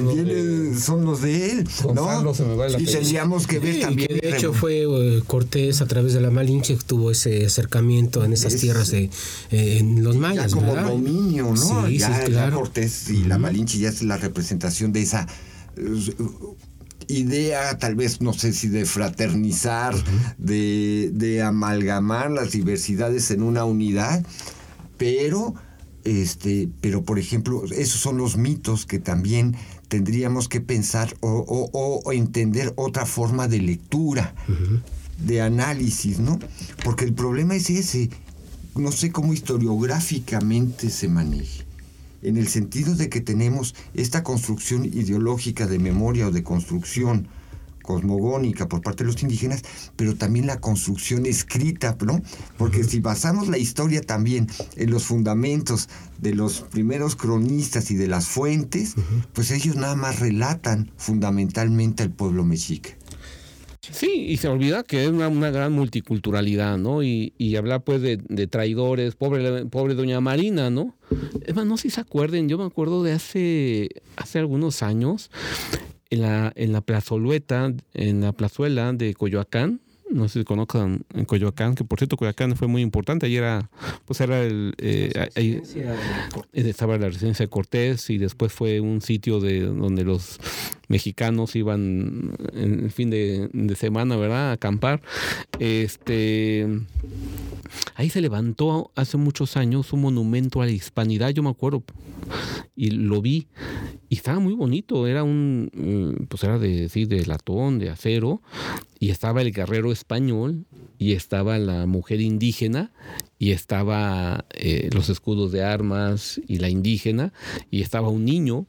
son, los de él, ¿no? y tendríamos que ver también. Que de hecho fue eh, Cortés a través de la Malinche que tuvo ese acercamiento en esas tierras de eh, en los mayas, ya como dominio, ¿no? ya, claro. Cortés y la Malinche ya es la representación de esa idea, tal vez, no sé si de fraternizar, de, de, amalgamar las diversidades en una unidad, pero, este, pero por ejemplo, esos son los mitos que también tendríamos que pensar o, o, entender otra forma de lectura, de análisis, ¿no? Porque el problema es ese, no sé cómo historiográficamente se maneja en el sentido de que tenemos esta construcción ideológica de memoria o de construcción cosmogónica por parte de los indígenas, pero también la construcción escrita, ¿no? Porque si basamos la historia también en los fundamentos de los primeros cronistas y de las fuentes, pues ellos nada más relatan fundamentalmente al pueblo mexica. Sí, y se olvida que es una, gran multiculturalidad, ¿no? Y, y hablar pues de, traidores, pobre, pobre doña Marina, ¿no? Es más, no sé si se acuerden, yo me acuerdo de hace, hace algunos años, en la, en la plazolueta, en la plazuela de Coyoacán, no sé si conozcan en Coyoacán, que por cierto Coyoacán fue muy importante, ahí era, pues era el, eh, ahí, estaba la residencia de Cortés y después fue un sitio de donde los mexicanos iban en el fin de, semana, ¿verdad? A acampar. Este Ahí se levantó hace muchos años un monumento a la hispanidad, yo me acuerdo, y lo vi, y estaba muy bonito, era un, mm, pues era de, sí, de latón, de acero, y estaba el guerrero español, y estaba la mujer indígena, y estaba eh, los escudos de armas y la indígena, y estaba un niño,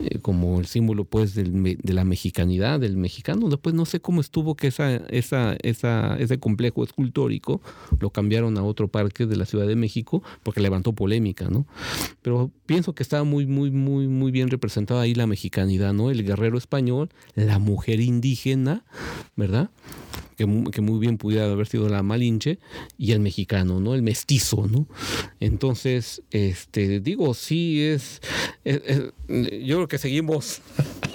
eh, como el símbolo pues de la mexicanidad del mexicano. Después no sé cómo estuvo que esa, esa, esa, ese complejo escultórico lo cambiaron a otro parque de la Ciudad de México porque levantó polémica, ¿no? Pero pienso que estaba muy, muy, muy, muy bien representada ahí la mexicanidad, ¿no? El guerrero español, la mujer indígena, ¿verdad? que, muy bien pudiera haber sido la Malinche, y el mexicano, ¿no? El mestizo, ¿no? Entonces, este, digo, sí es, yo que seguimos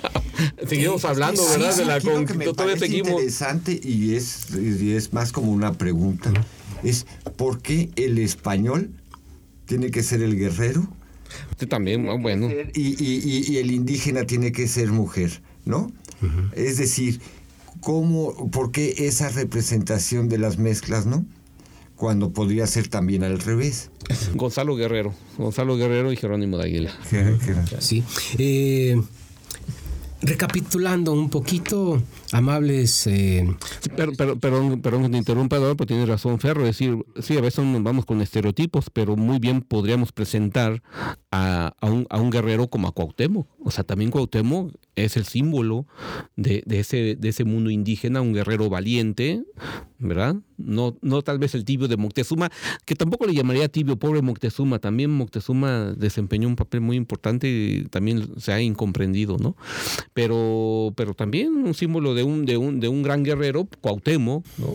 seguimos hablando, ¿verdad? de la todavía seguimos. interesante y es, y es más como una pregunta. Es ¿por qué el español tiene que ser el guerrero? Usted también, bueno. Y, y, y, el indígena tiene que ser mujer, ¿no? Es decir, cómo, por qué esa representación de las mezclas, ¿no? Cuando podría ser también al revés. Gonzalo Guerrero, Gonzalo Guerrero y Jerónimo de Aguila. Sí. Eh, recapitulando un poquito, amables... Eh, pero, pero, perdón, perdón que te interrumpa, pero tienes razón, Ferro. Es decir, sí, a veces nos vamos con estereotipos, pero muy bien podríamos presentar a, un, a un guerrero como a Cuauhtémoc. O sea, también Cuauhtémoc es el símbolo de, de, ese, de ese mundo indígena, un guerrero valiente, ¿verdad? No, no tal vez el tibio de Moctezuma, que tampoco le llamaría tibio, pobre Moctezuma. También Moctezuma desempeñó un papel muy importante y también se ha incomprendido, ¿no? Pero, pero también un símbolo de un, de un, de un gran guerrero, Cuauhtémoc, ¿no?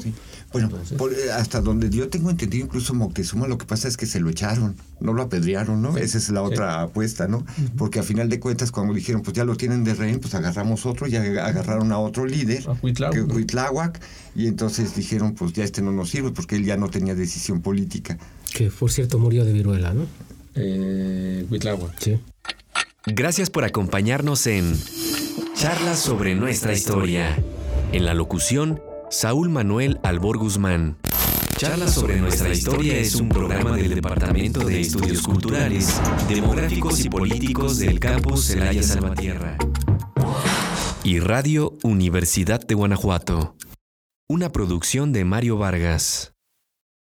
Bueno, eh, hasta donde yo tengo entendido, incluso Moctezuma, lo que pasa es que se lo echaron, no lo apedrearon, ¿no? Esa es la otra apuesta, ¿no? Porque a final de cuentas, cuando dijeron, pues ya lo tienen de rehén, pues agarramos otro, ya agarraron a otro líder, a Huitláhuac, y entonces dijeron, pues ya este no nos sirve porque él ya no tenía decisión política. Que por cierto murió de viruela, ¿no? Eh, Sí. Gracias por acompañarnos en Charlas sobre nuestra historia. En la locución, Saúl Manuel Albor Guzmán. Charlas sobre nuestra historia es un programa del Departamento de Estudios Culturales, Demográficos y Políticos del campus Celaya Salvatierra. Y Radio Universidad de Guanajuato. Una producción de Mario Vargas.